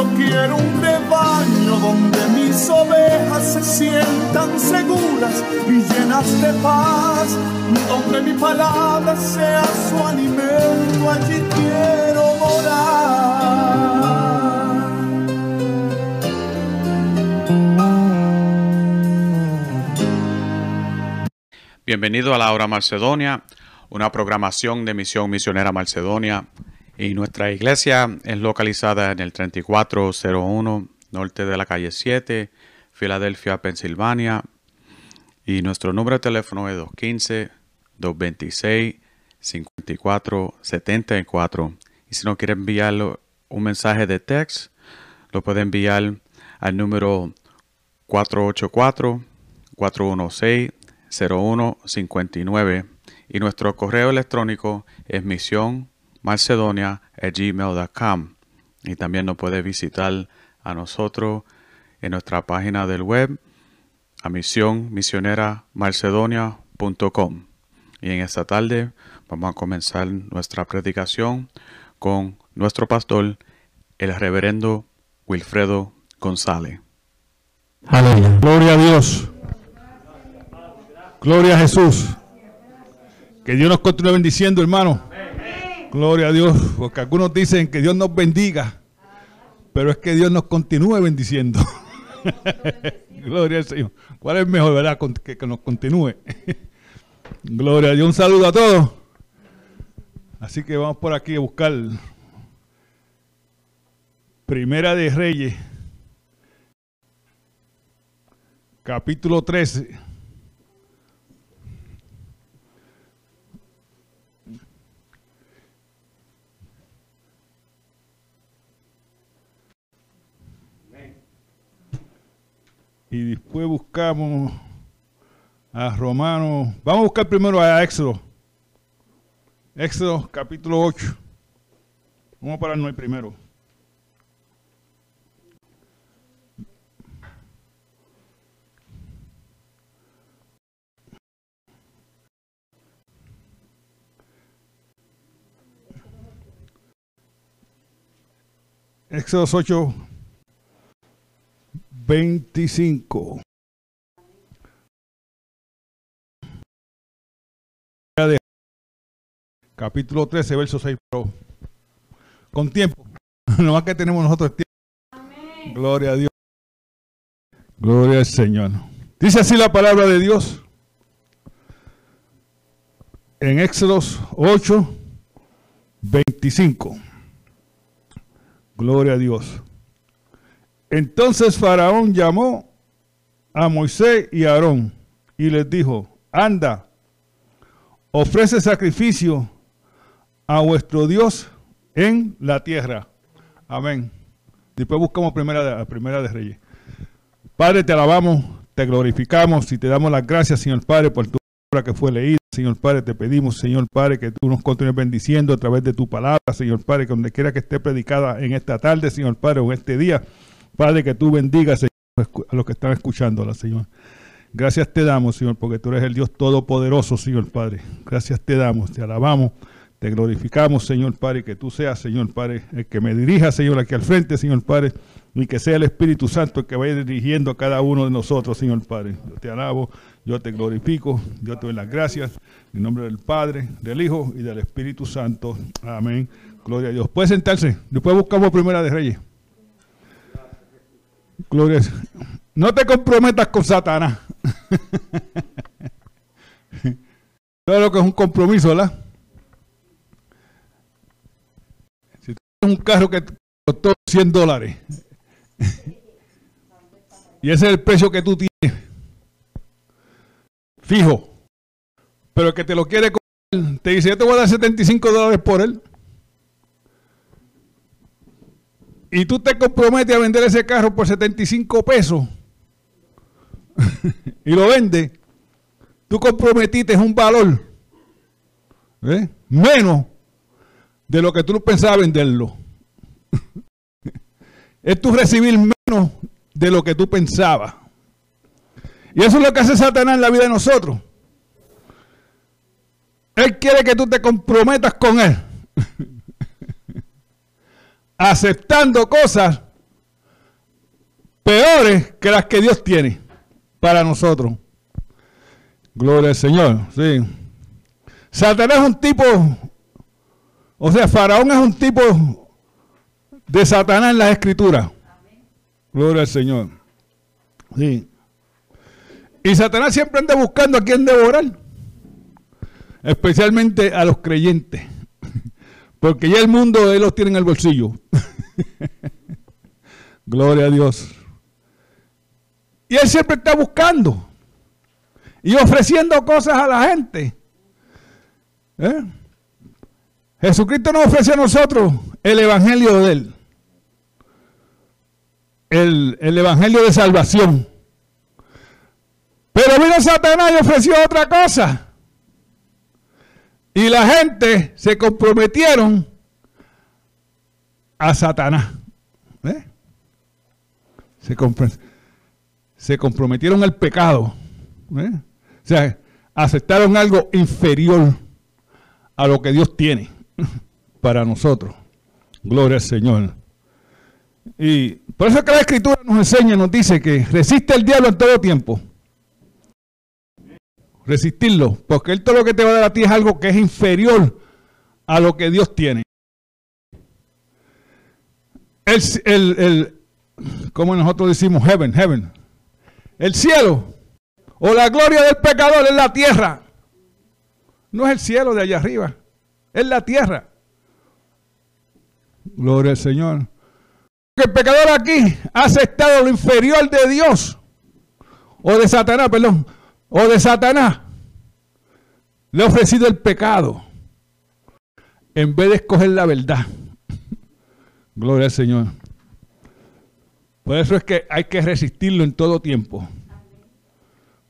Yo quiero un rebaño donde mis ovejas se sientan seguras y llenas de paz, donde mi palabra sea su alimento, allí quiero morar. Bienvenido a la Hora Macedonia, una programación de Misión Misionera Macedonia. Y nuestra iglesia es localizada en el 3401 norte de la calle 7, Filadelfia, Pensilvania. Y nuestro número de teléfono es 215-226-5474. Y si no quiere enviar un mensaje de text, lo puede enviar al número 484-416-0159. Y nuestro correo electrónico es misión gmail.com y también nos puede visitar a nosotros en nuestra página del web a misión misionera marcedonia.com y en esta tarde vamos a comenzar nuestra predicación con nuestro pastor el reverendo Wilfredo González Aleluya. Gloria a Dios. Gloria a Jesús. Que Dios nos continúe bendiciendo, hermano. Gloria a Dios, porque algunos dicen que Dios nos bendiga, pero es que Dios nos continúe bendiciendo. Gloria al Señor. ¿Cuál es mejor, verdad? Que, que nos continúe. Gloria a Dios. Un saludo a todos. Así que vamos por aquí a buscar Primera de Reyes, capítulo 13. Y después buscamos a Romanos. Vamos a buscar primero a Éxodo. Éxodo capítulo 8. Vamos a pararnos ahí primero. Éxodo 8, 25. Capítulo 13, verso 6. Pero con tiempo. No más que tenemos nosotros tiempo. Gloria a Dios. Gloria al Señor. Dice así la palabra de Dios. En Éxodos 8, 25. Gloria a Dios. Entonces Faraón llamó a Moisés y a Aarón y les dijo, anda, ofrece sacrificio a vuestro Dios en la tierra. Amén. Después buscamos primera de, primera de Reyes. Padre, te alabamos, te glorificamos y te damos las gracias, Señor Padre, por tu obra que fue leída. Señor Padre, te pedimos, Señor Padre, que tú nos continúes bendiciendo a través de tu palabra, Señor Padre, que donde quiera que esté predicada en esta tarde, Señor Padre, o en este día, Padre, que tú bendigas, Señor, a los que están escuchándola, Señor. Gracias te damos, Señor, porque tú eres el Dios todopoderoso, Señor Padre. Gracias te damos, te alabamos, te glorificamos, Señor Padre, que tú seas, Señor Padre, el que me dirija, Señor, aquí al frente, Señor Padre, y que sea el Espíritu Santo el que vaya dirigiendo a cada uno de nosotros, Señor Padre. Yo te alabo, yo te glorifico, yo te doy las gracias, en nombre del Padre, del Hijo y del Espíritu Santo. Amén. Gloria a Dios. Puede sentarse. Después buscamos Primera de Reyes. Gloria. No te comprometas con Satanás. Todo lo que es un compromiso, ¿verdad? un carro que costó 100 dólares. y ese es el precio que tú tienes. Fijo. Pero el que te lo quiere comprar, te dice, yo te voy a dar 75 dólares por él. Y tú te comprometes a vender ese carro por 75 pesos. y lo vende. Tú comprometiste un valor. ¿eh? Menos de lo que tú pensabas venderlo. es tú recibir menos de lo que tú pensabas. Y eso es lo que hace Satanás en la vida de nosotros. Él quiere que tú te comprometas con Él. Aceptando cosas peores que las que Dios tiene para nosotros. Gloria al Señor. Sí. Satanás es un tipo o sea, Faraón es un tipo de Satanás en la escritura. Gloria al Señor. Sí. Y Satanás siempre anda buscando a quien devorar. Especialmente a los creyentes. Porque ya el mundo él los tiene en el bolsillo. Gloria a Dios. Y él siempre está buscando. Y ofreciendo cosas a la gente. ¿Eh? Jesucristo nos ofrece a nosotros el Evangelio de Él. El, Evangelio de salvación. Pero vino Satanás y ofreció otra cosa. Y la gente se comprometieron a Satanás. ¿Eh? Se, comprometieron al pecado. ¿Eh? O sea, aceptaron algo inferior a lo que Dios tiene para nosotros. Gloria al Señor. Y por eso que la Escritura nos enseña, nos dice que resiste el diablo en todo tiempo. Resistirlo, porque él todo lo que te va a dar a ti es algo que es inferior a lo que Dios tiene. El, el, el como nosotros decimos, heaven, heaven. El cielo o la gloria del pecador es la tierra. No es el cielo de allá arriba. Es la tierra. Gloria al Señor. el pecador aquí ha aceptado lo inferior de Dios. O de Satanás, perdón. O de Satanás. Le ha ofrecido el pecado. En vez de escoger la verdad. Gloria al Señor. Por eso es que hay que resistirlo en todo tiempo.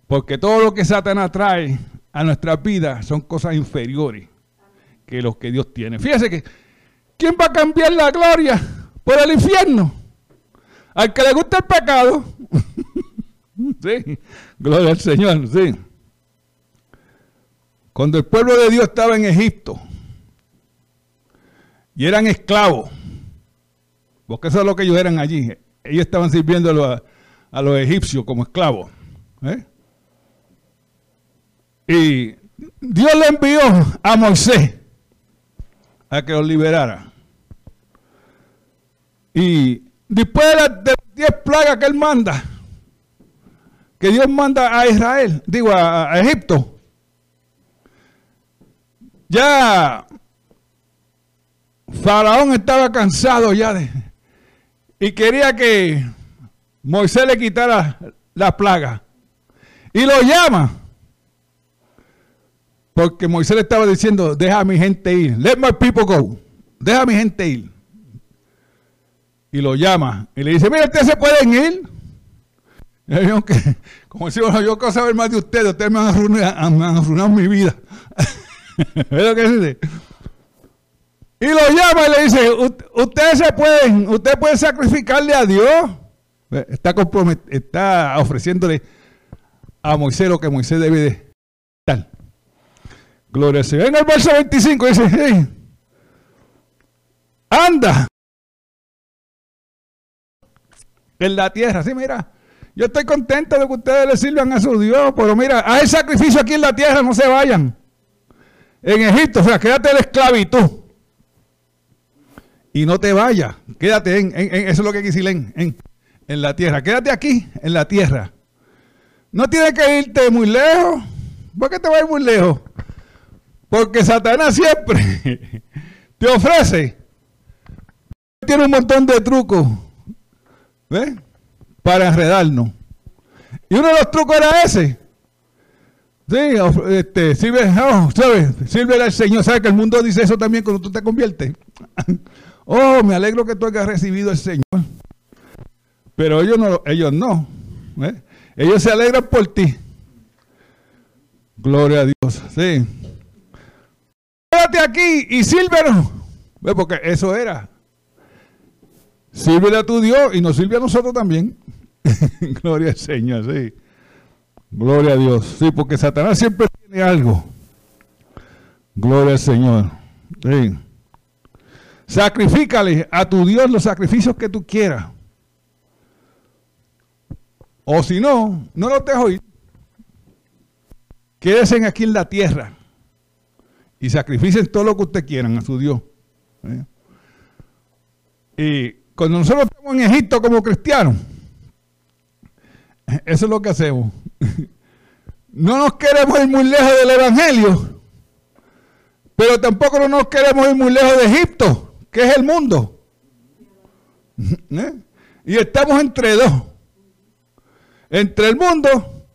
Porque todo lo que Satanás trae a nuestra vida son cosas inferiores que los que Dios tiene. Fíjese que, ¿quién va a cambiar la gloria por el infierno? Al que le gusta el pecado. sí, gloria al Señor, sí. Cuando el pueblo de Dios estaba en Egipto y eran esclavos, porque eso es lo que ellos eran allí, ellos estaban sirviendo a, los egipcios como esclavos. ¿eh? Y Dios le envió a Moisés a que los liberara. Y después de las diez plagas que él manda, que Dios manda a Israel, digo a, Egipto, ya Faraón estaba cansado ya de y quería que Moisés le quitara la plaga. Y lo llama porque Moisés le estaba diciendo, deja a mi gente ir. Let my people go. Deja a mi gente ir. Y lo llama. Y le dice, mira, ustedes se pueden ir. Y que, como decimos, yo quiero saber más de ustedes. Ustedes me han arruinado, mi vida. ¿Ves lo que dice? Y lo llama y le dice, ustedes se pueden, usted puede sacrificarle a Dios. Está, está ofreciéndole a Moisés lo que Moisés debe de estar. Gloria a Dios. En el verso 25 dice, anda en la tierra. Sí, mira, yo estoy contento de que ustedes le sirvan a su Dios, pero mira, hay sacrificio aquí en la tierra, no se vayan. En Egipto, o sea, quédate en la esclavitud. Y no te vayas, quédate en, eso es lo que quiere en, en, en la tierra. Quédate aquí, en la tierra. No tienes que irte muy lejos. ¿Por qué te vas a ir muy lejos? Porque Satanás siempre te ofrece tiene un montón de trucos, ¿ves? Para enredarnos. Y uno de los trucos era ese. Sí, este, sirve, oh, ¿sabes? Sirve al Señor. ¿Sabes que el mundo dice eso también cuando tú te conviertes? oh, me alegro que tú hayas recibido al Señor. Pero ellos no, ellos no. ¿eh? Ellos se alegran por ti. Gloria a Dios. Sí. Quédate aquí y sírvenos. Porque eso era. Sírvele a tu Dios y nos sirve a nosotros también. Gloria al Señor, sí. Gloria a Dios. Sí, porque Satanás siempre tiene algo. Gloria al Señor. Sí. Sacrifícale a tu Dios los sacrificios que tú quieras. O si no, no los dejo ir. Quédense aquí en la tierra y sacrificen todo lo que ustedes quieran a su Dios. ¿eh? Y cuando nosotros estamos en Egipto como cristianos, eso es lo que hacemos. No nos queremos ir muy lejos del Evangelio, pero tampoco no nos queremos ir muy lejos de Egipto, que es el mundo. ¿Eh? Y estamos entre dos. Entre el mundo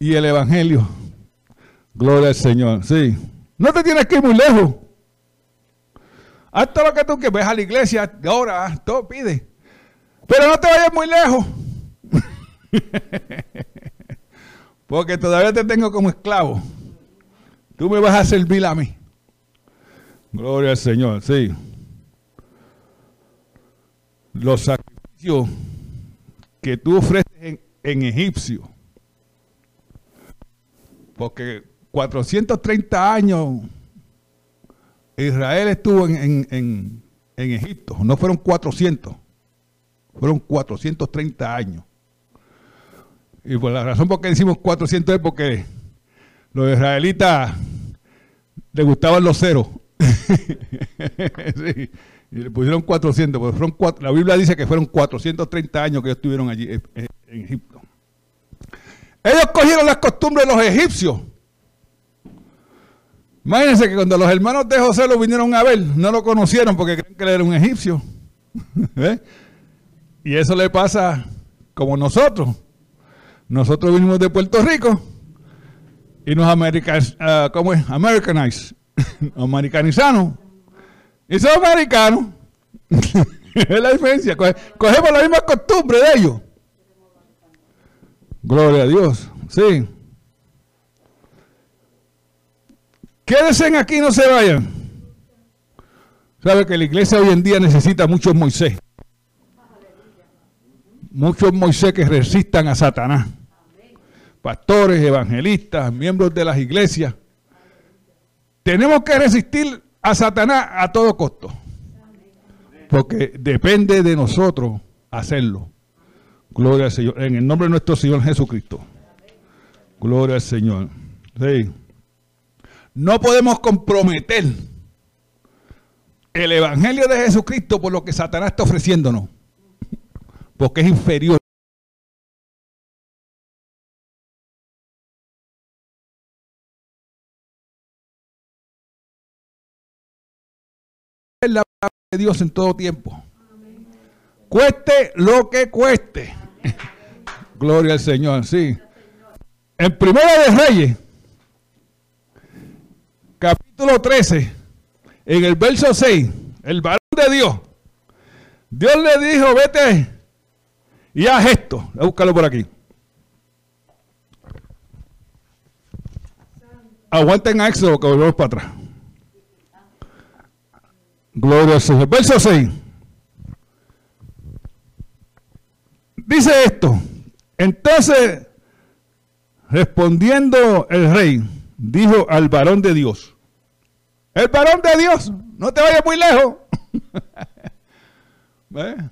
y el Evangelio. Gloria al Señor. Sí. No te tienes que ir muy lejos. Todo lo que tú quieras. Ves a la iglesia, ahora, todo pide. Pero no te vayas muy lejos. Porque todavía te tengo como esclavo. Tú me vas a servir a mí. Gloria al Señor, sí. Los sacrificios que tú ofreces en, egipcio. Porque 430 años Israel estuvo en, en, Egipto. No fueron 400. Fueron 430 años. Y por la razón por qué decimos 400 es porque los israelitas les gustaban los ceros. y le pusieron 400, porque fueron la Biblia dice que fueron 430 años que ellos estuvieron allí eh, eh, en Egipto. Ellos cogieron las costumbres de los egipcios. Imagínense que cuando los hermanos de José lo vinieron a ver, no lo conocieron porque creen que era un egipcio. Y eso le pasa como nosotros. Nosotros vinimos de Puerto Rico y nos uh, ¿cómo es? Americanized, americanizamos y son americanos. es la diferencia. Cogemos la misma costumbre de ellos. Gloria a Dios. Sí. Quédense aquí, no se vayan. Sabe que la iglesia hoy en día necesita muchos Moisés. Muchos Moisés que resistan a Satanás pastores, evangelistas, miembros de las iglesias. Tenemos que resistir a Satanás a todo costo. Porque depende de nosotros hacerlo. Gloria al Señor. En el nombre de nuestro Señor Jesucristo. Gloria al Señor. No podemos comprometer el Evangelio de Jesucristo por lo que Satanás está ofreciéndonos. Porque es inferior. la palabra de Dios en todo tiempo. Cueste lo que cueste. Gloria al Señor, sí. En Primera de Reyes, capítulo 13, en el verso 6, el varón de Dios, Dios le dijo, vete y haz esto. Voy a buscarlo por aquí. Aguanten a Éxodo que volvemos para atrás. Gloria al Señor. Verso 6. Dice esto. Entonces, respondiendo el rey, dijo al varón de Dios. El varón de Dios, no te vayas muy lejos.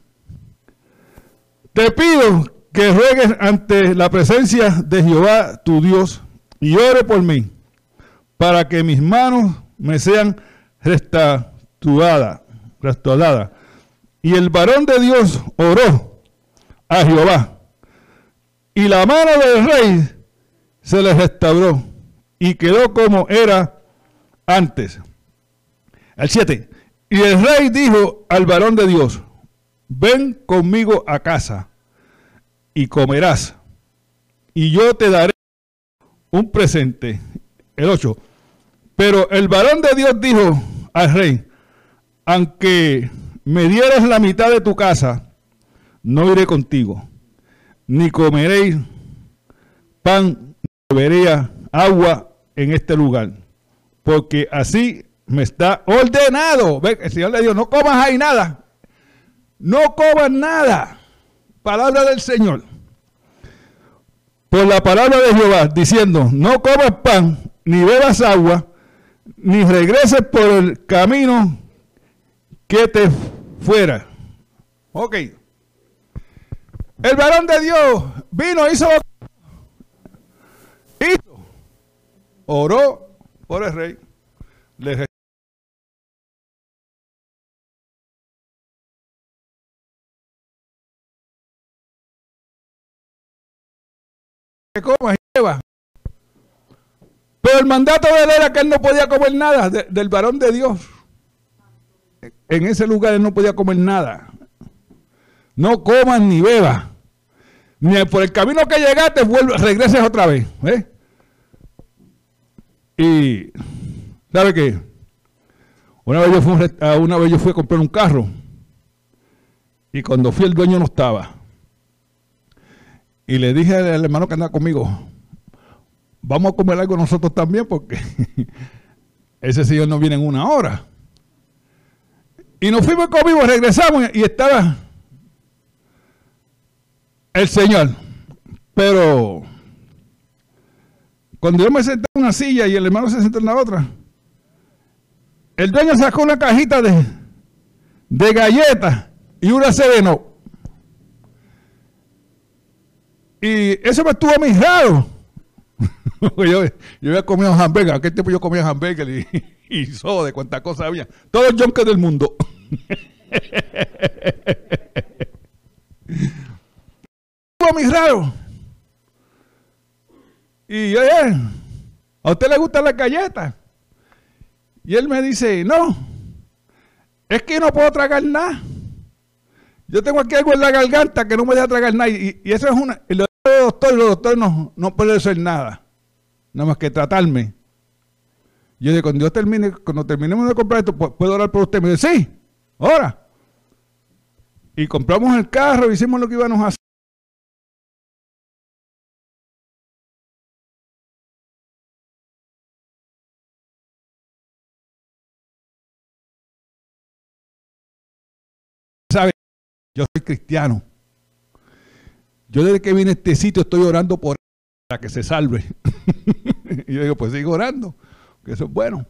te pido que ruegues ante la presencia de Jehová tu Dios y ore por mí, para que mis manos me sean restauradas restaurada. Y el varón de Dios oró a Jehová. Y la mano del rey se le restauró y quedó como era antes. El 7. Y el rey dijo al varón de Dios, ven conmigo a casa y comerás, y yo te daré un presente. El 8. Pero el varón de Dios dijo al rey, aunque me dieras la mitad de tu casa, no iré contigo, ni comeréis pan, ni bebería agua en este lugar, porque así me está ordenado. El Señor le dijo, no comas ahí nada, no comas nada. Palabra del Señor. Por la palabra de Jehová, diciendo, no comas pan, ni bebas agua, ni regreses por el camino que te fuera. Ok. El varón de Dios vino, hizo, hizo, oró por el rey, le comas y bebas. Pero el mandato de él era que él no podía comer nada de- del varón de Dios. En ese lugar él no podía comer nada. No comas ni bebas. Ni por el camino que llegaste, vuelve, regreses otra vez. ¿ves? Y, ¿sabe qué? Una vez, yo fui una vez yo fui a comprar un carro. Y cuando fui, el dueño no estaba. Y le dije al hermano que andaba conmigo, vamos a comer algo nosotros también porque ese señor no viene en una hora. Y nos fuimos conmigo, regresamos y estaba el señor. Pero cuando yo me senté en una silla y el hermano se sentó en la otra, el dueño sacó una cajita de, de galletas y una sereno. Y eso me estuvo a mí raro. yo, yo había comido hamburger, aquel tiempo yo comía hamburger y, y soda, de cuántas cosas había. Todo el junkie del mundo. estuvo a mí raro. Y yo, ¿a usted le gustan las galletas? Y él me dice, no, es que no puedo tragar nada. Yo tengo aquí algo en la garganta que no me deja tragar nada. Y, y eso es una. Los doctores, no, no pueden hacer nada. Nada más que tratarme. Yo digo, cuando yo termine, cuando terminemos de comprar esto, ¿pu- ¿puedo orar por usted? Me dice, sí, ahora. Y compramos el carro, hicimos lo que íbamos a hacer. Yo soy cristiano. Yo desde que vine a este sitio estoy orando por para que se salve. y yo digo, pues sigo orando, que eso es bueno.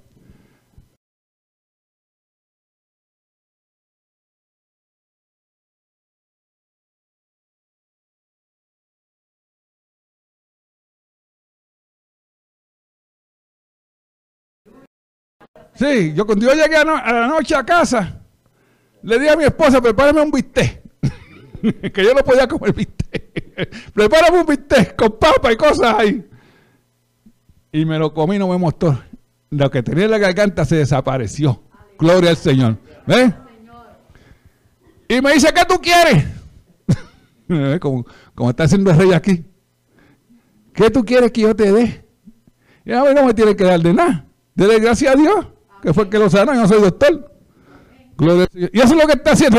Sí, yo cuando yo llegué a, la noche a casa, le dije a mi esposa, prepárame un bistec. que yo no podía comer bistec. prepárame un bistec con papa y cosas ahí. Y me lo comí, no me mostró. Lo que tenía en la garganta se desapareció. Gloria al Señor. ¿Ves? Y me dice, ¿qué tú quieres? Como, como está haciendo el rey aquí. ¿Qué tú quieres que yo te dé? Y a mí no me tiene que dar de nada. Dele gracias a Dios, que fue el que lo sanó, yo no soy doctor. Y eso es lo que está haciendo.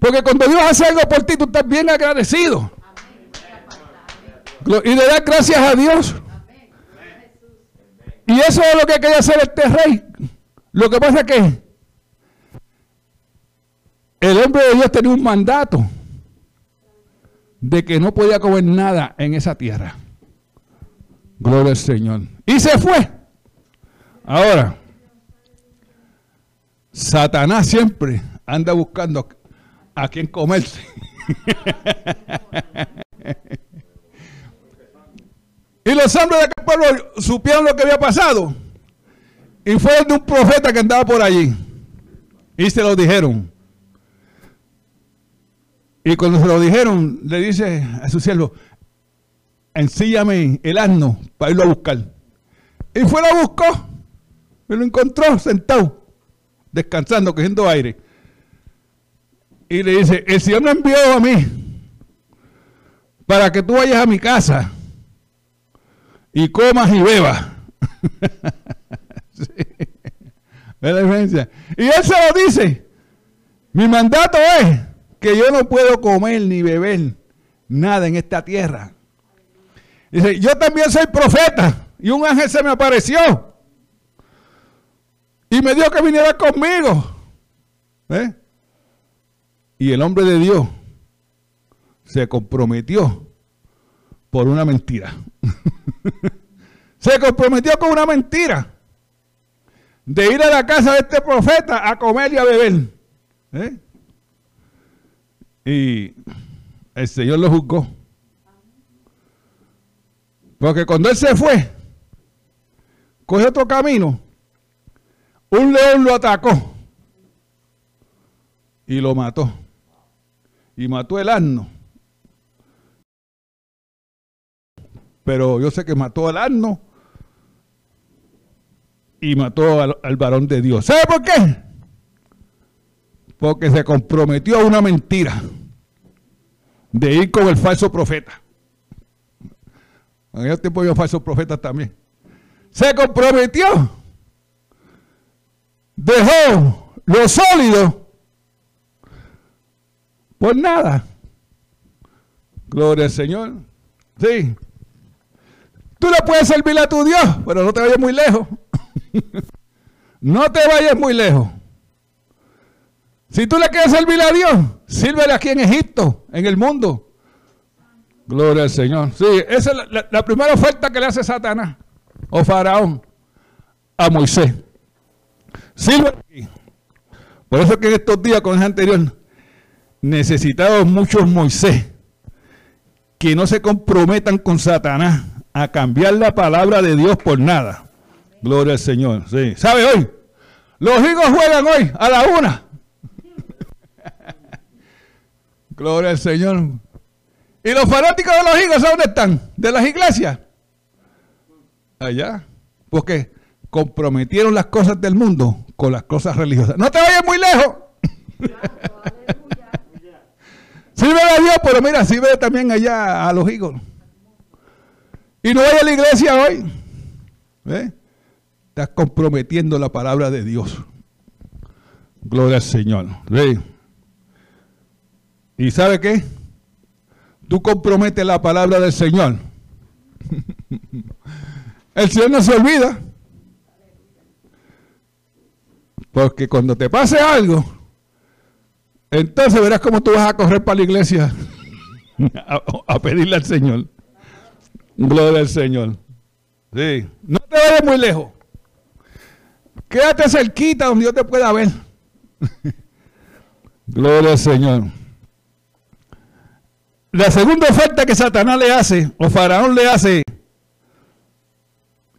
Porque cuando Dios hace algo por ti, tú estás bien agradecido. Y le das gracias a Dios. Y eso es lo que quería hacer este rey. Lo que pasa es que el hombre de Dios tenía un mandato de que no podía comer nada en esa tierra. Gloria al Señor. Y se fue. Ahora, Satanás siempre anda buscando a quien comerse. y los hombres de aquel pueblo supieron lo que había pasado. Y fueron de un profeta que andaba por allí. Y se lo dijeron. Y cuando se lo dijeron, le dice a su siervo, ensíllame el asno para irlo a buscar. Y fue lo buscó. Y lo encontró sentado. descansando, cogiendo aire. Y le dice, el Señor me envió a mí para que tú vayas a mi casa y comas y bebas. la diferencia? Y él se lo dice. Mi mandato es que yo no puedo comer ni beber nada en esta tierra. Dice, yo también soy profeta y un ángel se me apareció y me dijo que viniera conmigo. ¿Eh? Y el hombre de Dios se comprometió por una mentira. se comprometió con una mentira de ir a la casa de este profeta a comer y a beber. ¿Eh? Y el Señor lo juzgó. Porque cuando él se fue, coge otro camino, un león lo atacó y lo mató. Y mató el asno. Pero yo sé que mató al asno y mató al, varón de Dios. ¿Sabe por qué? Porque se comprometió a una mentira de ir con el falso profeta. En aquel tiempo había falsos profetas también. Se comprometió. Dejó lo sólido por nada. Gloria al Señor. Sí. Tú le puedes servir a tu Dios, pero no te vayas muy lejos. no te vayas muy lejos. Si tú le quieres servir a Dios, sírvele aquí en Egipto, en el mundo. Gloria al Señor. Sí, esa es la, primera oferta que le hace Satanás o Faraón a Moisés. Sírvele aquí. Por eso que en estos días, con el anterior, necesitamos muchos Moisés que no se comprometan con Satanás a cambiar la palabra de Dios por nada. Gloria al Señor. Sí. ¿Sabe hoy? Los hijos juegan hoy a la una. Gloria al Señor. ¿Y los fanáticos de los higos dónde están? ¿De las iglesias? Allá. Porque comprometieron las cosas del mundo con las cosas religiosas. No te vayas muy lejos. sirve a Dios, pero mira, sirve también allá a los higos. Y no vaya a la iglesia hoy. ¿Eh? Estás comprometiendo la palabra de Dios. Gloria al Señor. ¿Y sabe qué? Tú comprometes la palabra del Señor. El Señor no se olvida. Porque cuando te pase algo, entonces verás cómo tú vas a correr para la iglesia a, pedirle al Señor. Gloria al Señor. Sí. No te vayas muy lejos. Quédate cerquita donde Dios te pueda ver. Gloria al Señor. La segunda oferta que Satanás le hace, o Faraón le hace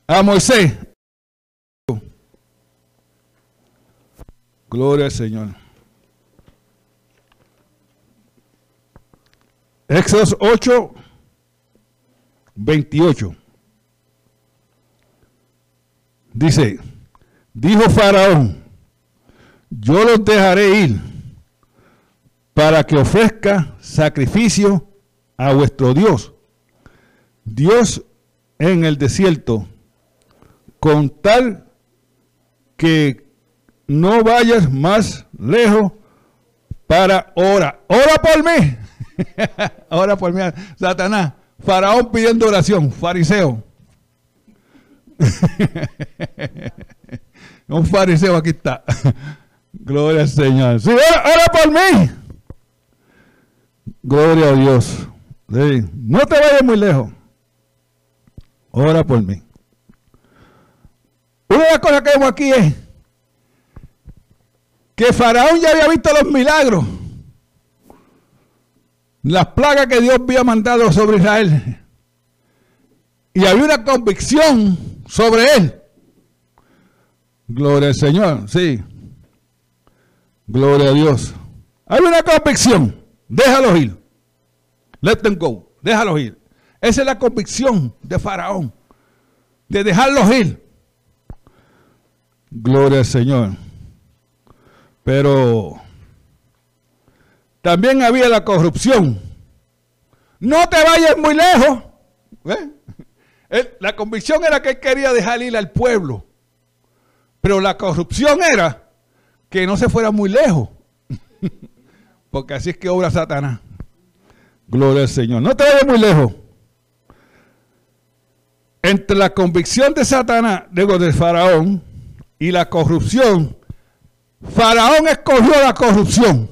a Moisés. Gloria al Señor. Éxodo 8, 28. Dice, dijo Faraón, yo los dejaré ir para que ofrezca sacrificio a vuestro Dios. Dios en el desierto, con tal que no vayas más lejos para ora. Ora por mí. ora por mí. Satanás. Faraón pidiendo oración. Fariseo. Un fariseo aquí está. Gloria al Señor. Sí, ora por mí. Gloria a Dios. No te vayas muy lejos. Ora por mí. Una de las cosas que vemos aquí es que Faraón ya había visto los milagros, las plagas que Dios había mandado sobre Israel. Y había una convicción sobre él. Gloria al Señor, sí. Gloria a Dios. Hay una convicción. Déjalos ir. Let them go. Déjalos ir. Esa es la convicción de Faraón. De dejarlos ir. Gloria al Señor. Pero también había la corrupción. No te vayas muy lejos. La convicción era que él quería dejar ir al pueblo. Pero la corrupción era que no se fuera muy lejos. Porque así es que obra Satanás. Gloria al Señor. No te vayas muy lejos. Entre la convicción de Satanás, digo, de Faraón, y la corrupción, Faraón escogió la corrupción.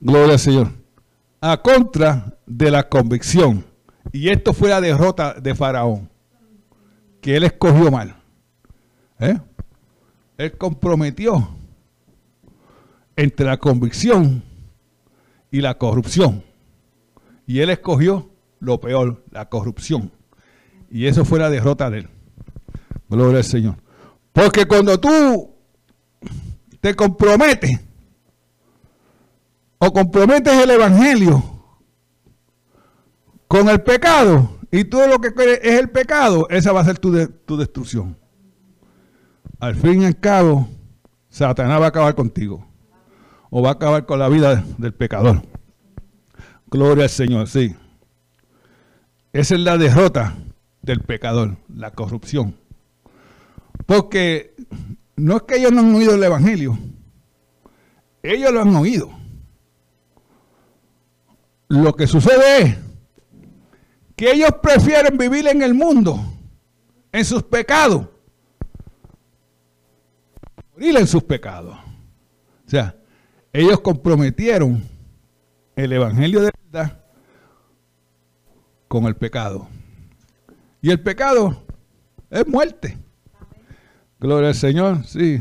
Gloria al Señor. A contra de la convicción. Y esto fue la derrota de Faraón. Que él escogió mal. ¿Eh? Él comprometió entre la convicción y la corrupción. Y él escogió lo peor, la corrupción. Y eso fue la derrota de él. Gloria al Señor. Porque cuando tú te comprometes o comprometes el Evangelio con el pecado y todo lo que es el pecado, esa va a ser tu, tu destrucción. Al fin y al cabo, Satanás va a acabar contigo o va a acabar con la vida del pecador. Gloria al Señor, sí. Esa es la derrota del pecador, la corrupción. Porque no es que ellos no han oído el Evangelio, ellos lo han oído. Lo que sucede es que ellos prefieren vivir en el mundo, en sus pecados, morir en sus pecados. O sea, ellos comprometieron el Evangelio de verdad con el pecado. Y el pecado es muerte. Gloria al Señor, sí.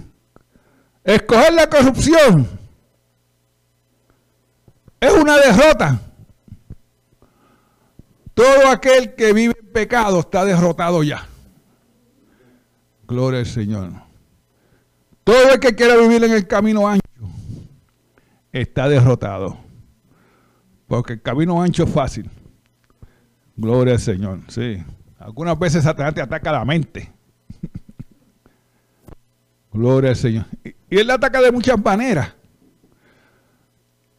Escoger la corrupción es una derrota. Todo aquel que vive en pecado está derrotado ya. Gloria al Señor. Todo el que quiera vivir en el camino ancho está derrotado. Porque el camino ancho es fácil. Gloria al Señor, sí. Algunas veces Satanás te ataca la mente. Gloria al Señor. Y, él ataca de muchas maneras.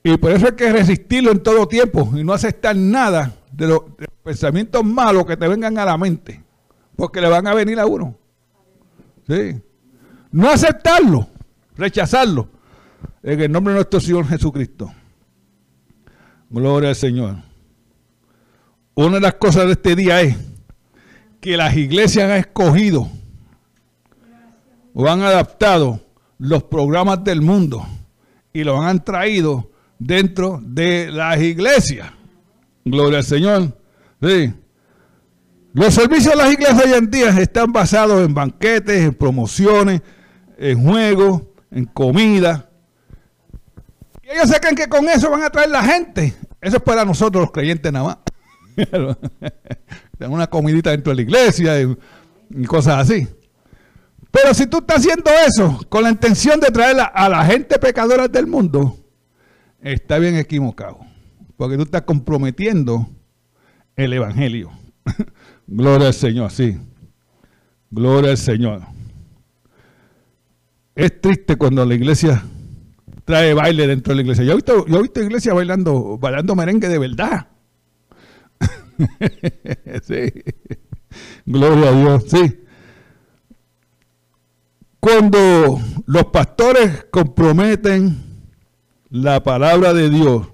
Y por eso hay que resistirlo en todo tiempo y no aceptar nada de, los pensamientos malos que te vengan a la mente. Porque le van a venir a uno. Sí. No aceptarlo, rechazarlo. En el nombre de nuestro Señor Jesucristo. Gloria al Señor. Una de las cosas de este día es que las iglesias han escogido o han adaptado los programas del mundo y los han traído dentro de las iglesias. Gloria al Señor. Los servicios de las iglesias hoy en día están basados en banquetes, en promociones, en juegos, en comida. Y ellos se creen que con eso van a traer la gente. Eso es para nosotros los creyentes nada más. una comidita dentro de la iglesia y, cosas así. Pero si tú estás haciendo eso con la intención de traer a, la gente pecadora del mundo, está bien equivocado. Porque tú estás comprometiendo el Evangelio. Gloria al Señor, sí. Gloria al Señor. Es triste cuando la iglesia trae baile dentro de la iglesia. Yo he visto, yo he visto iglesia bailando, bailando merengue de verdad. sí. Gloria a Dios, sí. Cuando los pastores comprometen la palabra de Dios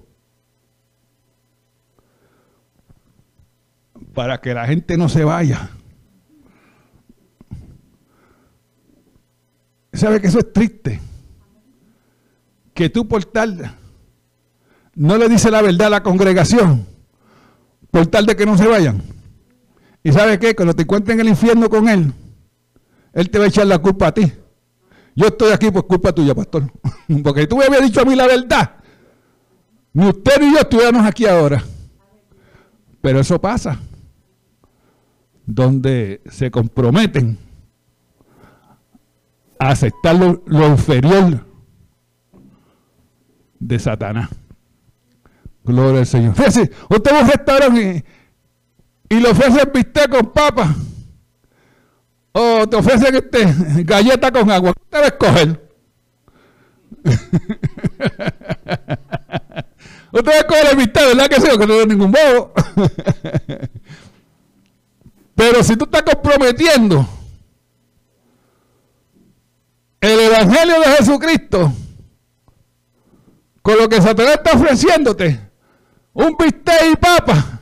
para que la gente no se vaya. ¿Sabe que eso es triste? Que tú por tal no le dice la verdad a la congregación por tal de que no se vayan. ¿Y sabe qué? Cuando te encuentres en el infierno con él, él te va a echar la culpa a ti. Yo estoy aquí por culpa tuya, pastor. Porque tú me habías dicho a mí la verdad. Ni usted ni yo estuviéramos aquí ahora. Pero eso pasa. Donde se comprometen a aceptar lo, lo inferior de Satanás. Gloria al Señor. Fíjese, usted va a y, y le ofrecen bistec con papa. O te ofrecen este, galleta con agua. ¿Qué te va a escoger? Ustedes cogen la amistad, ¿verdad que sí? Que no es ningún bobo. Pero si tú estás comprometiendo el Evangelio de Jesucristo con lo que Satanás está ofreciéndote, un bistec y papa,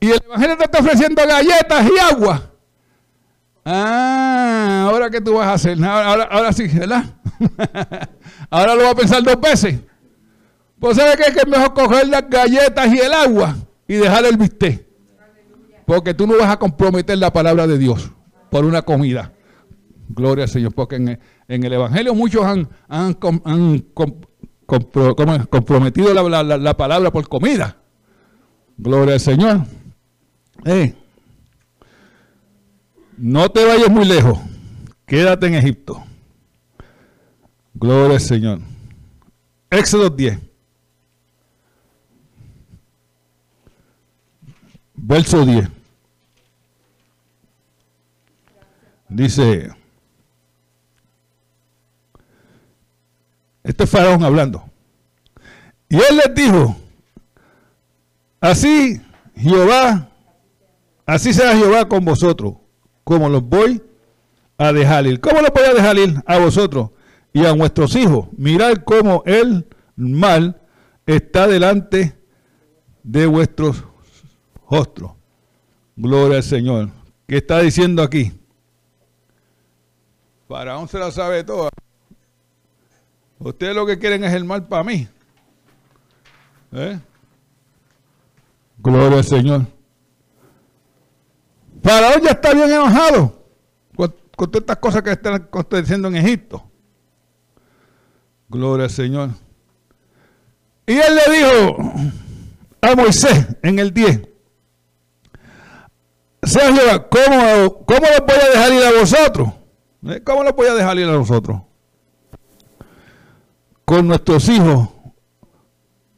y el Evangelio te está ofreciendo galletas y agua. Ah, ahora qué tú vas a hacer. Ahora, sí, ¿verdad? ahora lo va a pensar dos veces. Pues sabe que es mejor coger las galletas y el agua y dejar el bistec. Porque tú no vas a comprometer la palabra de Dios por una comida. Gloria al Señor. Porque en, el Evangelio muchos han, comprometido la, palabra por comida. Gloria al Señor. Eh, no te vayas muy lejos. Quédate en Egipto. Gloria al Señor. Éxodo 10. Verso 10. Dice, este es Faraón hablando. Y él les dijo, así Jehová, así será Jehová con vosotros, como los voy a dejar ir. ¿Cómo los voy a dejar ir a vosotros y a vuestros hijos? Mirad cómo el mal está delante de vuestros rostros. Gloria al Señor. ¿Qué está diciendo aquí? Faraón se la sabe toda. Ustedes lo que quieren es el mal para mí. ¿Eh? Gloria al Señor. Faraón ya está bien enojado con, todas estas cosas que están aconteciendo en Egipto. Gloria al Señor. Y él le dijo a Moisés en el 10, Sergio, ¿cómo, ¿cómo los voy a dejar ir a vosotros? ¿Eh? ¿Cómo lo voy a dejar ir a nosotros? Con nuestros hijos,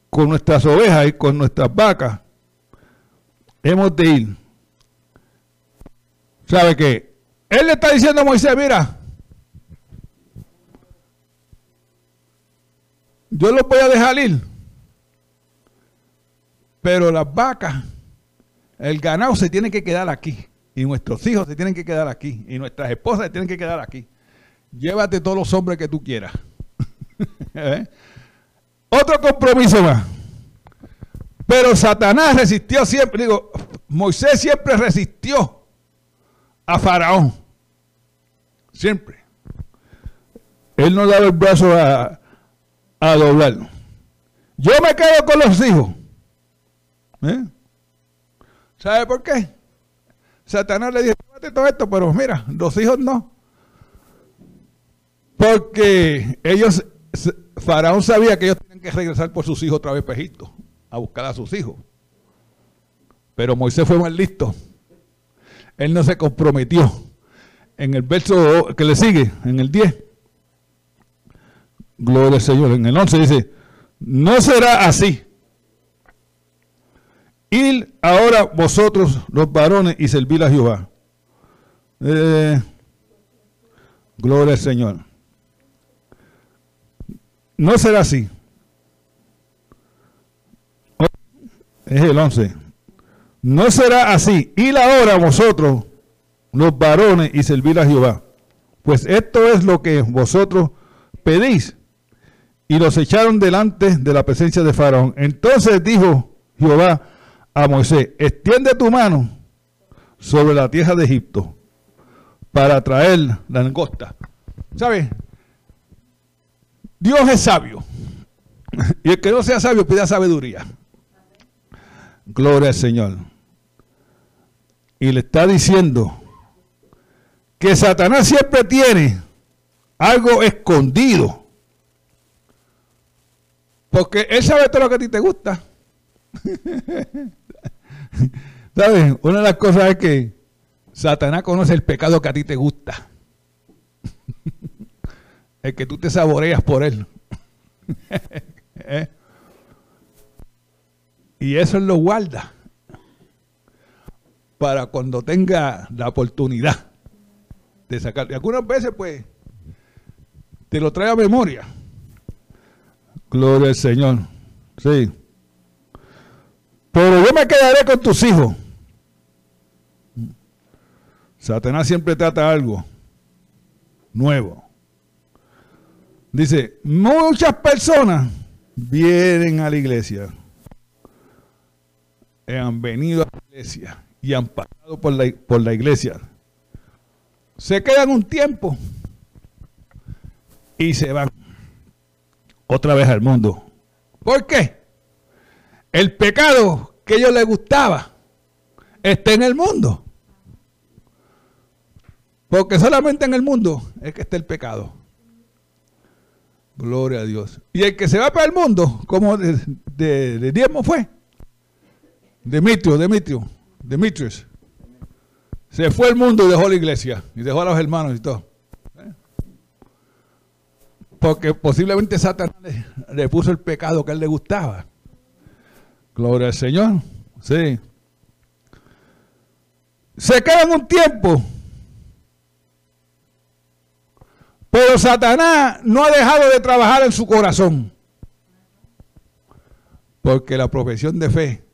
con nuestras ovejas y con nuestras vacas, hemos de ir. ¿Sabe qué? Él le está diciendo a Moisés, mira, yo los voy a dejar ir, pero las vacas, el ganado se tiene que quedar aquí. Y nuestros hijos se tienen que quedar aquí. Y nuestras esposas se tienen que quedar aquí. Llévate todos los hombres que tú quieras. ¿Eh? Otro compromiso más. Pero Satanás resistió siempre. Digo, Moisés siempre resistió a Faraón. Siempre. Él no daba el brazo a, a doblar. Yo me quedo con los hijos. ¿Eh? ¿Sabe por qué? Satanás le dijo, todo esto, pero mira, los hijos no. Porque ellos, Faraón sabía que ellos tenían que regresar por sus hijos otra vez para Egipto, a buscar a sus hijos. Pero Moisés fue más listo. Él no se comprometió. En el verso que le sigue, en el 10, gloria al Señor, en el 11 dice, no será así. Ir ahora vosotros los varones y servir a Jehová. Eh, gloria al Señor. No será así. Es el 11. No será así. Ir ahora vosotros, los varones, y servir a Jehová. Pues esto es lo que vosotros pedís. Y los echaron delante de la presencia de Faraón. Entonces dijo Jehová, a Moisés, extiende tu mano sobre la tierra de Egipto para traer la angosta. ¿Sabes? Dios es sabio. Y el que no sea sabio pide sabiduría. Gloria al Señor. Y le está diciendo que Satanás siempre tiene algo escondido. Porque él sabe todo lo que a ti te gusta. ¿Sabes? Una de las cosas es que Satanás conoce el pecado que a ti te gusta. el que tú te saboreas por él. ¿Eh? Y eso lo guarda para cuando tenga la oportunidad de sacar. Y algunas veces, pues, te lo trae a memoria. Gloria al Señor. Sí. Pero yo me quedaré con tus hijos. Satanás siempre trata algo nuevo. Dice, muchas personas vienen a la iglesia, han venido a la iglesia y han pasado por la, por la iglesia. Se quedan un tiempo y se van otra vez al mundo. ¿Por qué? El pecado que a ellos les gustaba está en el mundo. Porque solamente en el mundo es que está el pecado. Gloria a Dios. Y el que se va para el mundo, como de, de, diezmo fue. Demetrio, Demetrio, Demetrius. Se fue al mundo y dejó la iglesia. Y dejó a los hermanos y todo. Porque posiblemente Satanás le, puso el pecado que a él le gustaba. Gloria al Señor. Sí. Se quedan un tiempo Pero Satanás no ha dejado de trabajar en su corazón. Porque la profesión de fe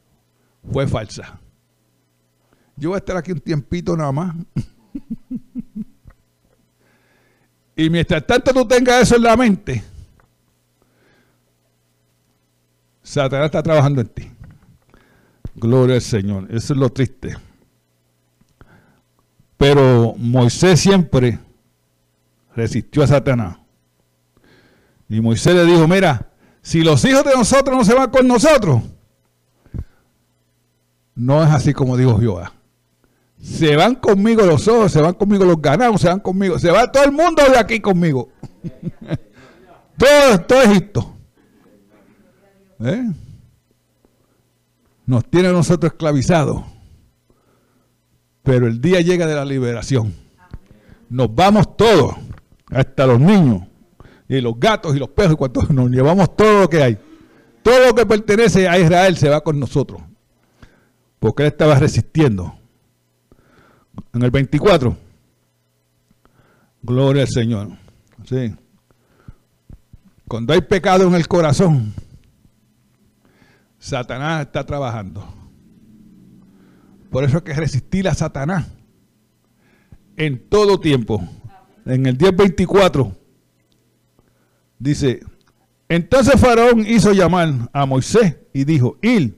fue falsa. Yo voy a estar aquí un tiempito nada más. y mientras tanto tú tengas eso en la mente, Satanás está trabajando en ti. Gloria al Señor. Eso es lo triste. Pero Moisés siempre resistió a Satanás. Y Moisés le dijo, mira, si los hijos de nosotros no se van con nosotros, no es así como dijo Jehová. Se van conmigo los ojos, se van conmigo los ganados, se van conmigo, se va todo el mundo de aquí conmigo. todo, todo Egipto. ¿Eh? Nos tiene a nosotros esclavizados. Pero el día llega de la liberación. Nos vamos todos hasta los niños, y los gatos y los perros, y cuando nos llevamos todo lo que hay. Todo lo que pertenece a Israel se va con nosotros. Porque él estaba resistiendo. En el 24. Gloria al Señor. Sí. Cuando hay pecado en el corazón, Satanás está trabajando. Por eso hay que resistir a Satanás en todo tiempo en el 10.24, dice, entonces Faraón hizo llamar a Moisés y dijo, Il,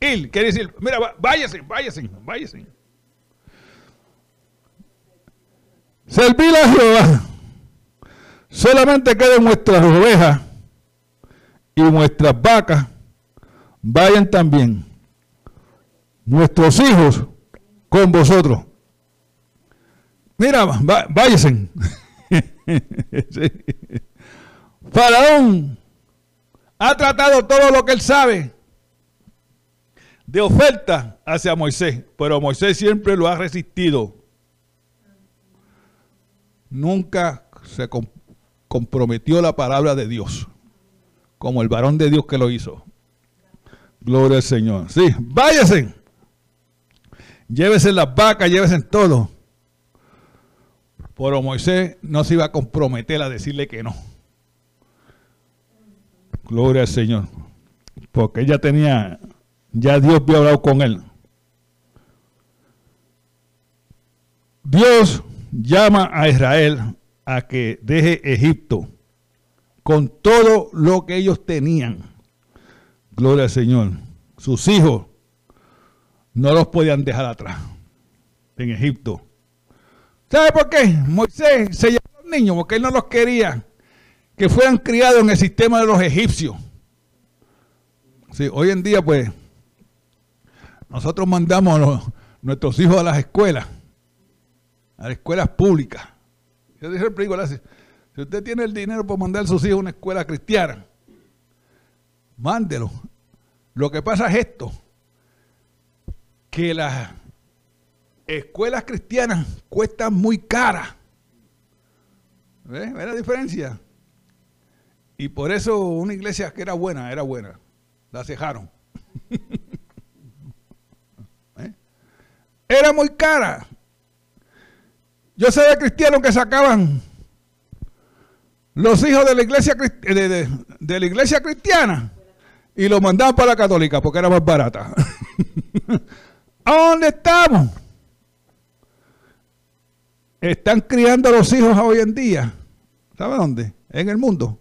Il, quiere decir, mira, váyase, váyase, váyase. Servir a Jehová. Solamente queden nuestras ovejas y nuestras vacas. Vayan también nuestros hijos con vosotros. Mira, váyase. Faraón ha tratado todo lo que él sabe de oferta hacia Moisés, pero Moisés siempre lo ha resistido. Nunca se comprometió la palabra de Dios, como el varón de Dios que lo hizo. Gloria al Señor. Sí, váyase. Llévese las vacas, llévese todo. Pero Moisés no se iba a comprometer a decirle que no. Gloria al Señor. Porque ella tenía, ya Dios había hablado con él. Dios llama a Israel a que deje Egipto con todo lo que ellos tenían. Gloria al Señor. Sus hijos no los podían dejar atrás en Egipto. ¿Sabe por qué? Moisés se llevó a los niños porque él no los quería que fueran criados en el sistema de los egipcios. Sí, hoy en día, pues, nosotros mandamos a nuestros hijos a las escuelas, a las escuelas públicas. Yo dije si usted tiene el dinero para mandar a sus hijos a una escuela cristiana, mándelo. Lo que pasa es esto, que las escuelas cristianas cuestan muy cara. ¿Ves? ¿Ves la diferencia? Y por eso una iglesia que era buena, era buena. La cejaron. ¿Eh? Era muy cara. Yo sé de cristianos que sacaban los hijos de la iglesia, de la iglesia cristiana y los mandaban para la católica porque era más barata. ¿A dónde estamos? Están criando a los hijos hoy en día. ¿Sabe dónde? En el mundo.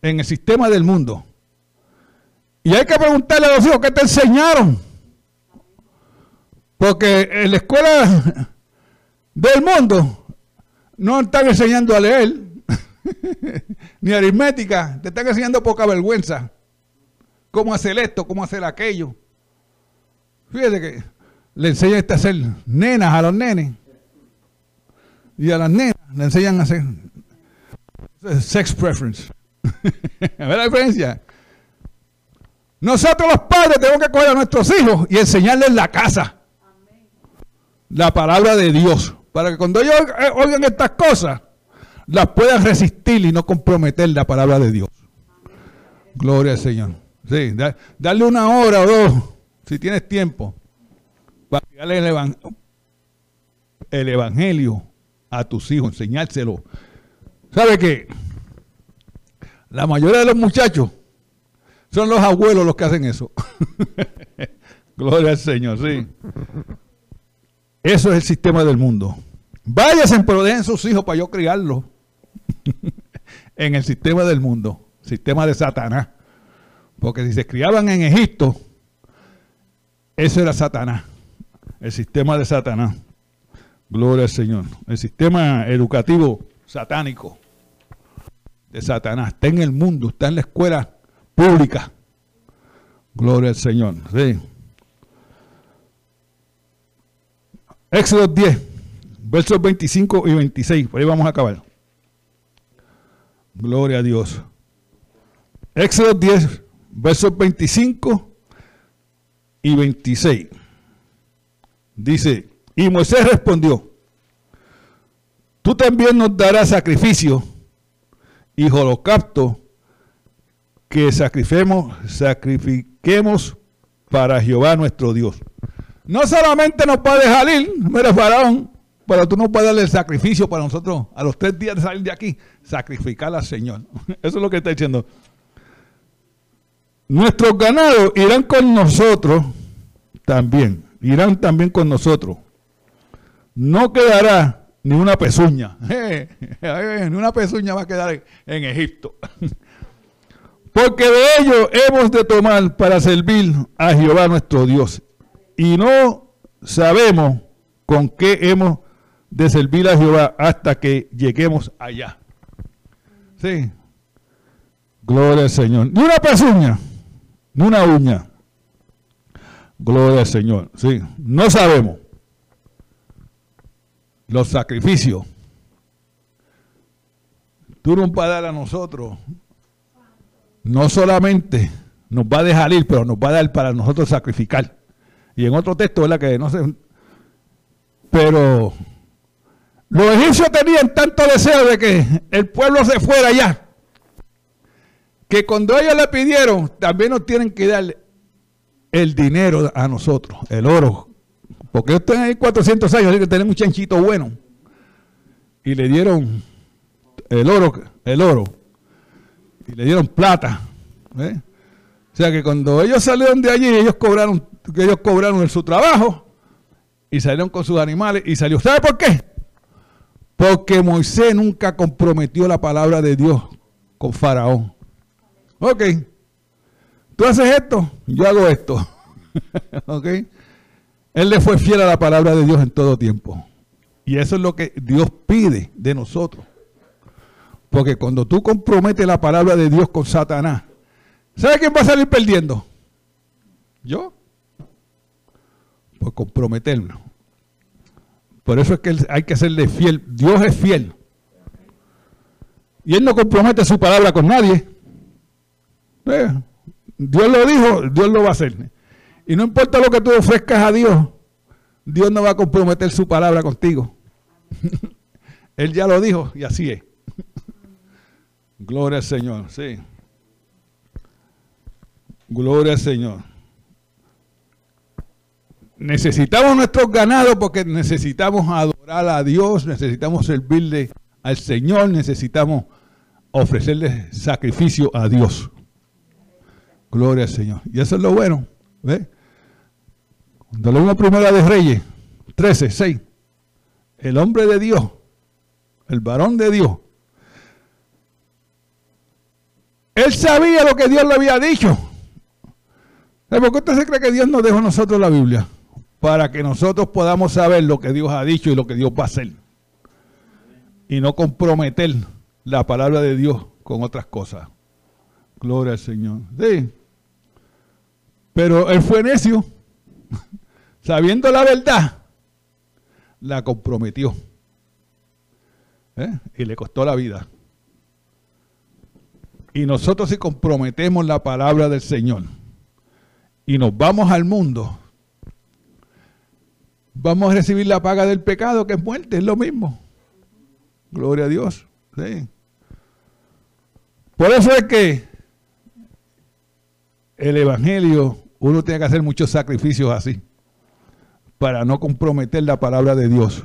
En el sistema del mundo. Y hay que preguntarle a los hijos qué te enseñaron. Porque en la escuela del mundo no están enseñando a leer, ni aritmética, te están enseñando poca vergüenza. Cómo hacer esto, cómo hacer aquello. Fíjate que le enseñan a hacer nenas a los nenes. Y a las nenas le enseñan a hacer sex preference. ¿A ver la diferencia? Nosotros los padres tenemos que coger a nuestros hijos y enseñarles la casa. La palabra de Dios. Para que cuando ellos oigan estas cosas, las puedan resistir y no comprometer la palabra de Dios. Gloria al Señor. Sí, darle una hora o dos, si tienes tiempo, para darle el, el evangelio a tus hijos, enseñárselo. ¿Sabe qué? La mayoría de los muchachos son los abuelos los que hacen eso. Gloria al Señor, sí. Eso es el sistema del mundo. Váyanse, pero dejen sus hijos para yo criarlos. en el sistema del mundo, sistema de Satanás. Porque si se criaban en Egipto, eso era Satanás, el sistema de Satanás. Gloria al Señor. El sistema educativo satánico de Satanás está en el mundo, está en la escuela pública. Gloria al Señor. Sí. Éxodo 10, versos 25 y 26. Por ahí vamos a acabar. Gloria a Dios. Éxodo 10, versos 25 y 26. Dice, y Moisés respondió, tú también nos darás sacrificio y holocausto que sacrifiquemos, sacrifiquemos para Jehová nuestro Dios. No solamente nos ir, mira faraón, pero tú no puedes darle el sacrificio para nosotros a los tres días de salir de aquí, sacrificar al Señor. Eso es lo que está diciendo. Nuestros ganados irán con nosotros también, irán también con nosotros. No quedará ni una pezuña, ni una pezuña va a quedar en Egipto. Porque de ello hemos de tomar para servir a Jehová nuestro Dios. Y no sabemos con qué hemos de servir a Jehová hasta que lleguemos allá. Sí. Gloria al Señor. Ni una pezuña, ni una uña. Gloria al Señor. Sí. No sabemos. Los sacrificios. Tú no vas a dar a nosotros. No solamente nos va a dejar ir, pero nos va a dar para nosotros sacrificar. Y en otro texto, ¿verdad? Que no sé. Pero los egipcios tenían tanto deseo de que el pueblo se fuera allá, que cuando ellos le pidieron, también nos tienen que dar el dinero a nosotros, el oro. Porque ellos tienen ahí 400 años, así que tienen un chanchito bueno. Y le dieron el oro, el oro. Y le dieron plata. O sea que cuando ellos salieron de allí, ellos cobraron, ellos cobraron su trabajo y salieron con sus animales y salió. ¿Sabe por qué? Porque Moisés nunca comprometió la palabra de Dios con Faraón. Ok. Tú haces esto, yo hago esto. ok. Él le fue fiel a la palabra de Dios en todo tiempo. Y eso es lo que Dios pide de nosotros. Porque cuando tú comprometes la palabra de Dios con Satanás, ¿sabe quién va a salir perdiendo? ¿Yo? Pues comprometerlo. Por eso es que hay que serle fiel. Dios es fiel. Y Él no compromete su palabra con nadie. Eh, Dios lo dijo, Dios lo va a hacer. Y no importa lo que tú ofrezcas a Dios, Dios no va a comprometer su palabra contigo. Él ya lo dijo y así es. Gloria al Señor, sí. Gloria al Señor. Necesitamos nuestros ganados porque necesitamos adorar a Dios, necesitamos servirle al Señor necesitamos ofrecerle sacrificio a Dios. Gloria al Señor. Y eso es lo bueno. ¿Ve? Cuando leemos Primera de Reyes 13, 6, el hombre de Dios, el varón de Dios, él sabía lo que Dios le había dicho. ¿Por qué usted se cree que Dios nos dejó a nosotros la Biblia? Para que nosotros podamos saber lo que Dios ha dicho y lo que Dios va a hacer. Y no comprometer la palabra de Dios con otras cosas. Gloria al Señor. Sí. Pero él fue necio. Sabiendo la verdad, la comprometió. ¿Eh? Y le costó la vida. Y nosotros si comprometemos la palabra del Señor y nos vamos al mundo, vamos a recibir la paga del pecado, que es muerte, es lo mismo. Gloria a Dios. Por eso es que el Evangelio, uno tiene que hacer muchos sacrificios así, para no comprometer la palabra de Dios.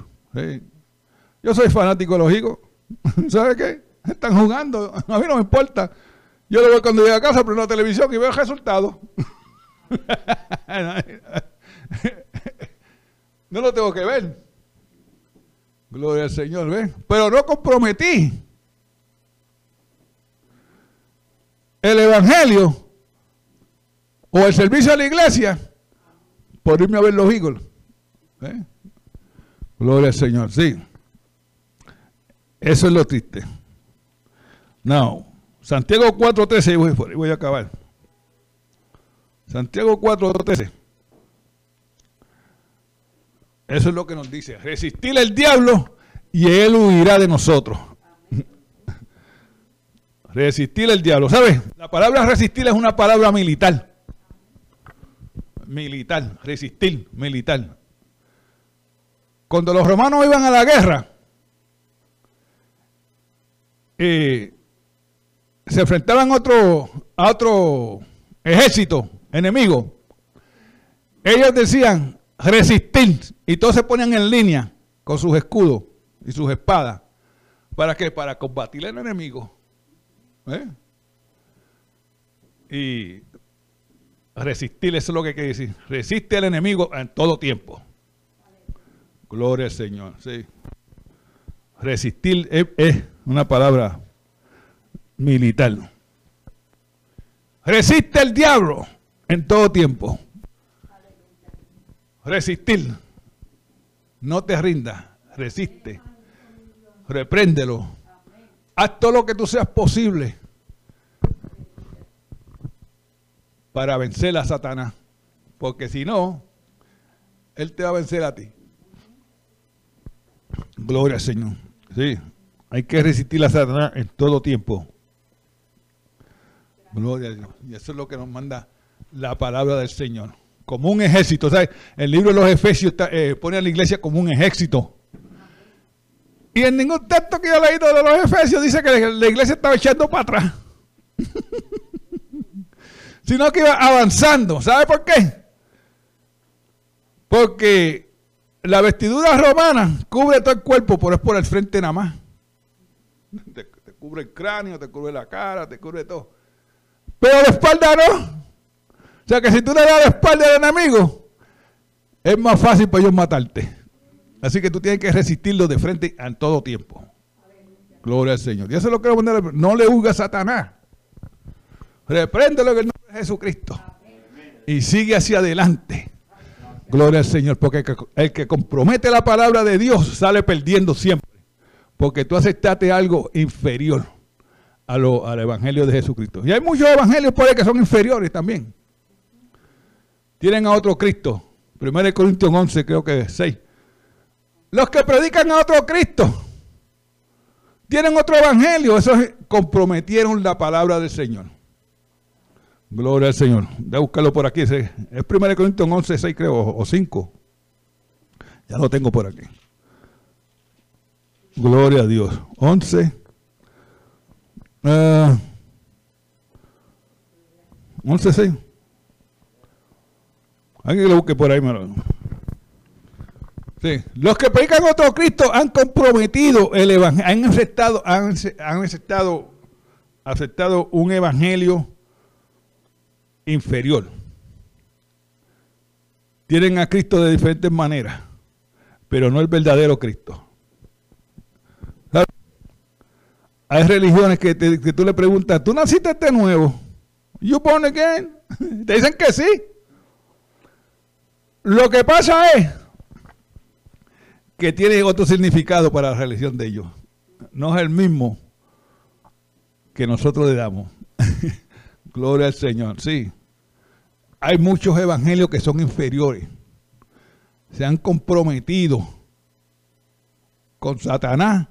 Yo soy fanático lógico. ¿Sabe qué? Están jugando, a mí no me importa. Yo lo veo cuando llego a casa, prendo la televisión y veo el resultado. no lo tengo que ver. Gloria al Señor, ¿ves? Pero no comprometí el Evangelio o el servicio a la iglesia por irme a ver los higos. ¿Eh? Gloria al Señor, sí. Eso es lo triste. No. Santiago 4.13, voy, voy a acabar. Santiago 4.13. Eso es lo que nos dice. Resistir al diablo y él huirá de nosotros. resistir al diablo. ¿Sabes? La palabra resistir es una palabra militar. Militar. Resistir. Militar. Cuando los romanos iban a la guerra, eh, se enfrentaban otro, a otro ejército enemigo. Ellos decían resistir y todos se ponían en línea con sus escudos y sus espadas. ¿Para qué? Para combatir al enemigo. ¿Eh? Y resistir, eso es lo que quiere decir. Resiste al enemigo en todo tiempo. Gloria al Señor. Sí. Resistir es una palabra militar. Resiste el diablo en todo tiempo. Resistir. No te rindas. Resiste. Repréndelo. Haz todo lo que tú seas posible para vencer a Satanás. Porque si no, Él te va a vencer a ti. Gloria al Señor. Sí. Hay que resistir a Satanás en todo tiempo. Gloria a Dios. Y eso es lo que nos manda la palabra del Señor. Como un ejército. ¿sabes? El libro de los Efesios eh, pone a la iglesia como un ejército. Y en ningún texto que yo he leído de los Efesios dice que la iglesia estaba echando para atrás. Sino que iba avanzando. ¿Sabe por qué? Porque la vestidura romana cubre todo el cuerpo, pero es por el frente nada más. Te cubre el cráneo, te cubre la cara, te cubre todo. Pero la espalda no. O sea que si tú le das la espalda al enemigo, es más fácil para ellos matarte. Así que tú tienes que resistirlo de frente en todo tiempo. Gloria al Señor. Y eso es lo que poner. No le huga a Satanás. Repréndelo en el nombre de Jesucristo. Y sigue hacia adelante. Gloria al Señor. Porque el que compromete la palabra de Dios sale perdiendo siempre. Porque tú aceptaste algo inferior a lo, al Evangelio de Jesucristo. Y hay muchos evangelios por ahí que son inferiores también. Tienen a otro Cristo. 1 Corintios 11, creo que es 6. Los que predican a otro Cristo tienen otro evangelio. Esos comprometieron la palabra del Señor. Gloria al Señor. Voy a buscarlo por aquí. Es 1 Corintios 11, 6 creo, o 5. Ya lo tengo por aquí. Gloria a Dios. 11. Uh, 11, 6. Alguien que lo busque por ahí, mano. Sí. Los que predican otro Cristo han comprometido el evangelio, han aceptado, han, han aceptado, aceptado un evangelio inferior. Tienen a Cristo de diferentes maneras, pero no el verdadero Cristo. Hay religiones que, tú le preguntas, ¿tú naciste de nuevo? ¿You born again? Te dicen que sí. Lo que pasa es que tiene otro significado para la religión de ellos. No es el mismo que nosotros le damos. Gloria al Señor, sí. Hay muchos evangelios que son inferiores. Se han comprometido con Satanás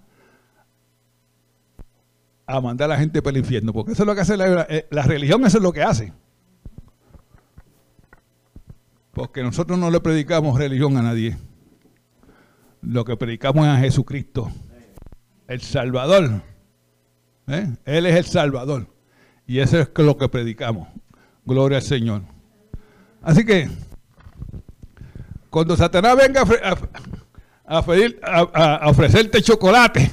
a mandar a la gente para el infierno, porque eso es lo que hace la, eh, la, religión, eso es lo que hace. Porque nosotros no le predicamos religión a nadie. Lo que predicamos es a Jesucristo, el Salvador. ¿Eh? Él es el Salvador. Y eso es lo que predicamos. Gloria al Señor. Así que, cuando Satanás venga a, a ofrecerte chocolate,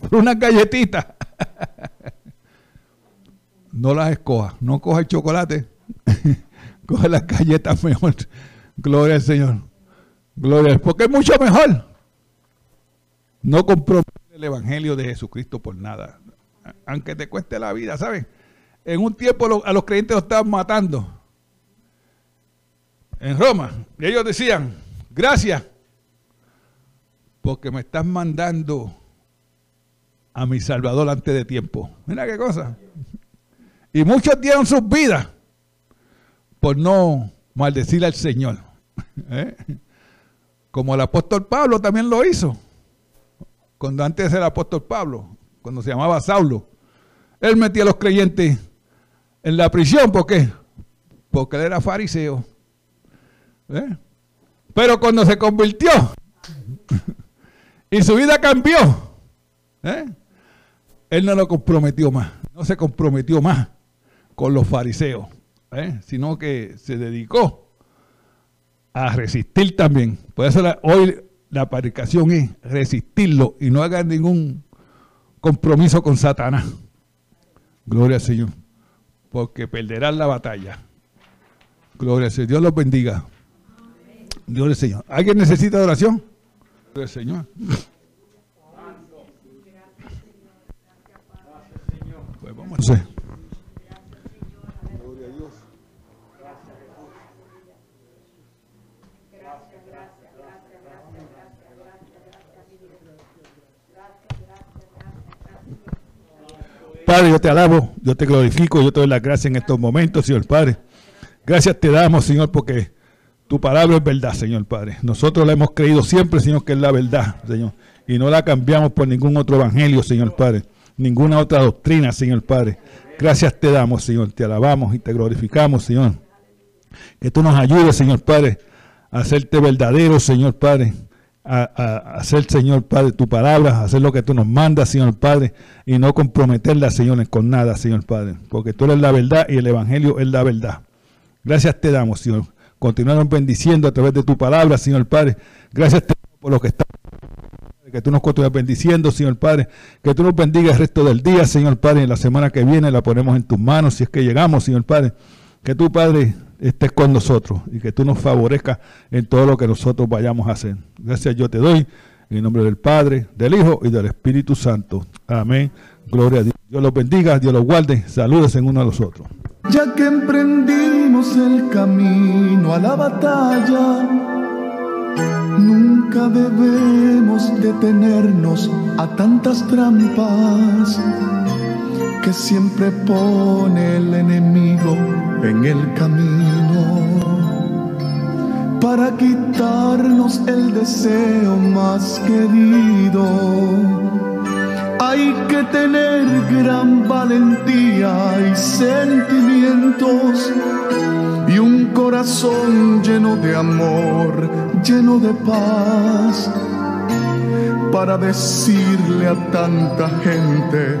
por una galletita. no las escoja, no coja el chocolate, coge las galletas mejor. Gloria al Señor. Gloria, porque es mucho mejor. No compromete el Evangelio de Jesucristo por nada. Aunque te cueste la vida, ¿sabes? En un tiempo a los creyentes los estaban matando. En Roma. Y ellos decían, gracias, porque me estás mandando a mi Salvador antes de tiempo. Mira qué cosa. Y muchos dieron sus vidas por no maldecir al Señor. ¿Eh? Como el apóstol Pablo también lo hizo. Cuando antes era el apóstol Pablo, cuando se llamaba Saulo, él metía a los creyentes en la prisión. ¿Por qué? Porque él era fariseo. ¿Eh? Pero cuando se convirtió y su vida cambió, ¿eh? él no lo comprometió más, no se comprometió más con los fariseos, ¿eh? sino que se dedicó a resistir también. Por eso hoy la predicación es resistirlo y no hagan ningún compromiso con Satanás. Gloria al Señor. Porque perderán la batalla. Gloria al Señor. Dios los bendiga. Dios al Señor. ¿Alguien necesita oración? Gloria al Señor. Padre, yo te alabo, yo te glorifico, yo te doy las gracias en estos momentos, Señor Padre. Gracias te damos, Señor, porque tu palabra es verdad, Señor Padre. Nosotros la hemos creído siempre, Señor, que es la verdad, Señor. Y no la cambiamos por ningún otro evangelio, Señor Padre. Ninguna otra doctrina, Señor Padre. Gracias te damos, Señor. Te alabamos y te glorificamos, Señor. Que tú nos ayudes, Señor Padre, a hacerte verdadero, Señor Padre. A, hacer, Señor Padre, tu palabra, hacer lo que tú nos mandas, Señor Padre, y no comprometerla, Señor, con nada, Señor Padre. Porque tú eres la verdad y el Evangelio es la verdad. Gracias te damos, Señor. Continuamos bendiciendo a través de tu palabra, Señor Padre. Gracias te damos por lo que está que tú nos continúes bendiciendo, Señor Padre. Que tú nos bendigas el resto del día, Señor Padre. En la semana que viene la ponemos en tus manos, si es que llegamos, Señor Padre. Que tú, Padre, estés con nosotros y que tú nos favorezcas en todo lo que nosotros vayamos a hacer. Gracias yo te doy en el nombre del Padre, del Hijo y del Espíritu Santo. Amén. Gloria a Dios. Dios los bendiga, Dios los guarde. Saludos en uno a los otros. Ya que emprendimos el camino a la batalla Nunca debemos detenernos a tantas trampas que siempre pone el enemigo en el camino para quitarnos el deseo más querido. Hay que tener gran valentía y sentimientos y un corazón lleno de amor, lleno de paz, para decirle a tanta gente